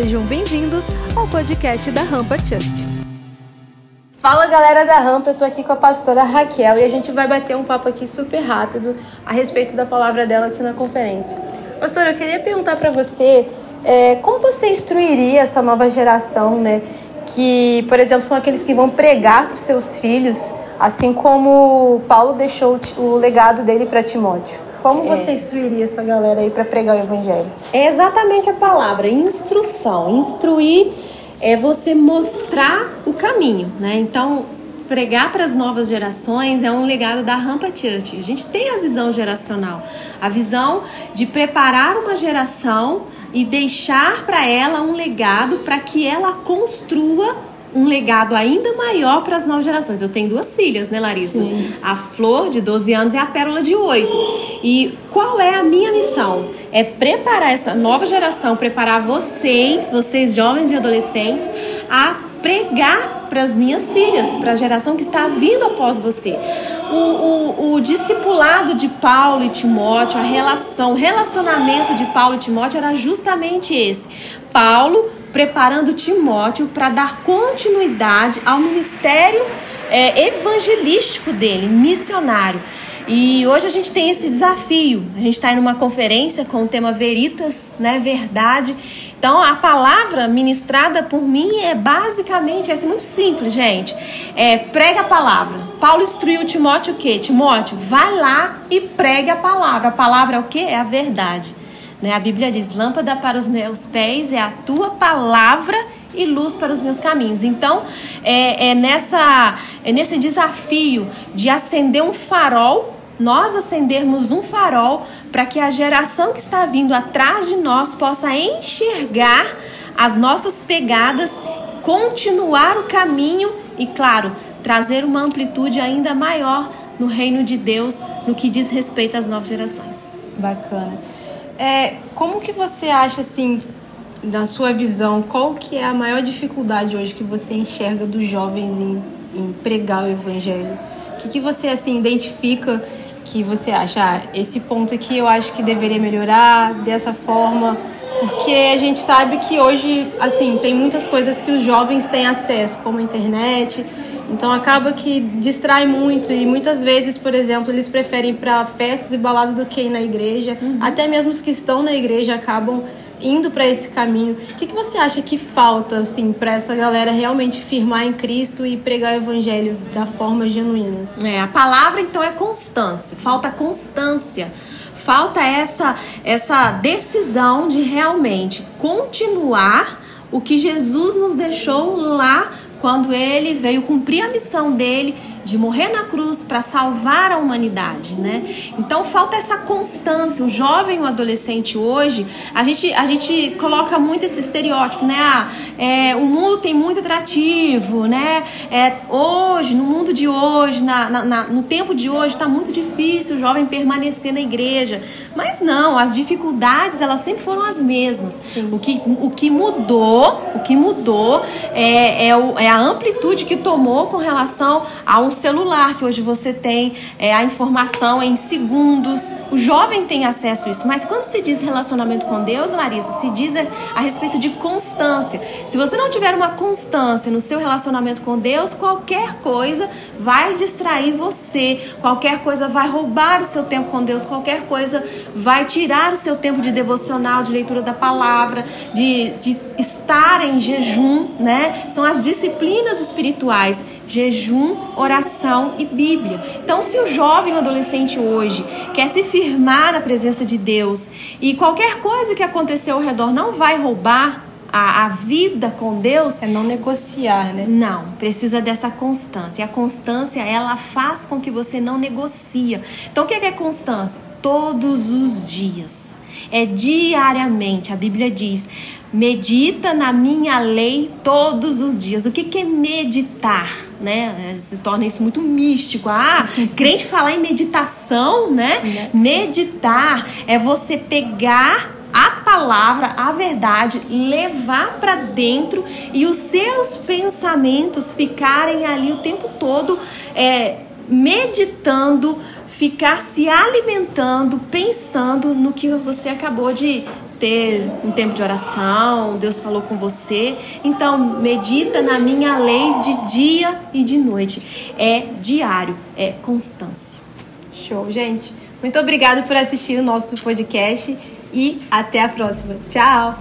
Sejam bem-vindos ao podcast da Rampa Church. Fala galera da Rampa, eu tô aqui com a pastora Raquel e a gente vai bater um papo aqui super rápido a respeito da palavra dela aqui na conferência. Pastora, eu queria perguntar para você é, como você instruiria essa nova geração, né? Que, por exemplo, são aqueles que vão pregar para seus filhos, assim como Paulo deixou o legado dele para Timóteo. Como é. você instruiria essa galera aí para pregar o evangelho? É exatamente a palavra, instrução. Instruir é você mostrar o caminho, né? Então, pregar para as novas gerações é um legado da Rampa Church. A gente tem a visão geracional, a visão de preparar uma geração e deixar para ela um legado para que ela construa um legado ainda maior para as novas gerações. Eu tenho duas filhas, né, Larissa? Sim. A Flor, de 12 anos, e a Pérola, de 8. E qual é a minha missão? É preparar essa nova geração, preparar vocês, vocês jovens e adolescentes, a pregar para as minhas filhas, para a geração que está vindo após você. O, o, o, discipulado de Paulo e Timóteo, a relação, o relacionamento de Paulo e Timóteo era justamente esse. Paulo preparando Timóteo para dar continuidade ao ministério é, evangelístico dele, missionário. E hoje a gente tem esse desafio. A gente está em uma conferência com o tema Veritas, né? Verdade. Então a palavra ministrada por mim é basicamente, é assim, muito simples, gente. É prega a palavra. Paulo instruiu Timóteo o quê? Timóteo, vai lá e prega a palavra. A palavra é o quê? É a verdade. Né? A Bíblia diz: lâmpada para os meus pés é a tua palavra e luz para os meus caminhos. Então, é, é, nessa, é nesse desafio de acender um farol, nós acendermos um farol para que a geração que está vindo atrás de nós possa enxergar as nossas pegadas, continuar o caminho e, claro, trazer uma amplitude ainda maior no reino de Deus no que diz respeito às novas gerações. Bacana. É, como que você acha, assim, na sua visão, qual que é a maior dificuldade hoje que você enxerga dos jovens em, em pregar o evangelho? O que, que você, assim, identifica que você acha, ah, esse ponto aqui eu acho que deveria melhorar dessa forma? Porque a gente sabe que hoje, assim, tem muitas coisas que os jovens têm acesso, como a internet, então acaba que distrai muito e muitas vezes, por exemplo, eles preferem para festas e baladas do que ir na igreja. Uhum. Até mesmo os que estão na igreja acabam indo para esse caminho. O que, que você acha que falta assim para essa galera realmente firmar em Cristo e pregar o evangelho da forma genuína? É, a palavra então é constância. Falta constância. Falta essa essa decisão de realmente continuar o que Jesus nos deixou lá quando ele veio cumprir a missão dele de morrer na cruz para salvar a humanidade, né? Então falta essa constância. O jovem, o adolescente hoje, a gente, a gente coloca muito esse estereótipo, né? Ah, é, o mundo tem muito atrativo, né? É, hoje, no mundo de hoje, na, na, na no tempo de hoje, está muito difícil o jovem permanecer na igreja. Mas não, as dificuldades elas sempre foram as mesmas. O que, o que mudou, o que mudou é, é, o, é a amplitude que tomou com relação a um celular, que hoje você tem é, a informação em segundos. O jovem tem acesso a isso, mas quando se diz relacionamento com Deus, Larissa, se diz a, a respeito de constância. Se você não tiver uma constância no seu relacionamento com Deus, qualquer coisa vai distrair você, qualquer coisa vai roubar o seu tempo com Deus, qualquer coisa vai tirar o seu tempo de devocional, de leitura da palavra, de, de estar em jejum, né? São as disciplinas espirituais jejum, oração e Bíblia. Então, se o jovem ou adolescente hoje quer se firmar na presença de Deus e qualquer coisa que aconteceu ao redor não vai roubar a, a, vida com Deus é não negociar, né? Não, precisa dessa constância. A constância ela faz com que você não negocia. Então o que é constância? Todos os dias. É diariamente. A Bíblia diz: medita na minha lei todos os dias. O que, que é meditar? Né? Se torna isso muito místico. Ah, crente falar em meditação, né? Meditar é você pegar a palavra, a verdade, levar para dentro e os seus pensamentos ficarem ali o tempo todo é, meditando, ficar se alimentando, pensando no que você acabou de ter um tempo de oração, Deus falou com você. Então, medita na minha lei de dia e de noite. É diário, é constância. Show, gente. Muito obrigada por assistir o nosso podcast e até a próxima. Tchau!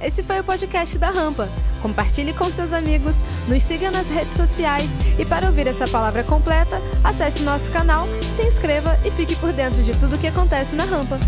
Esse foi o podcast da Rampa. Compartilhe com seus amigos, nos siga nas redes sociais e para ouvir essa palavra completa, acesse nosso canal, se inscreva e fique por dentro de tudo o que acontece na Rampa.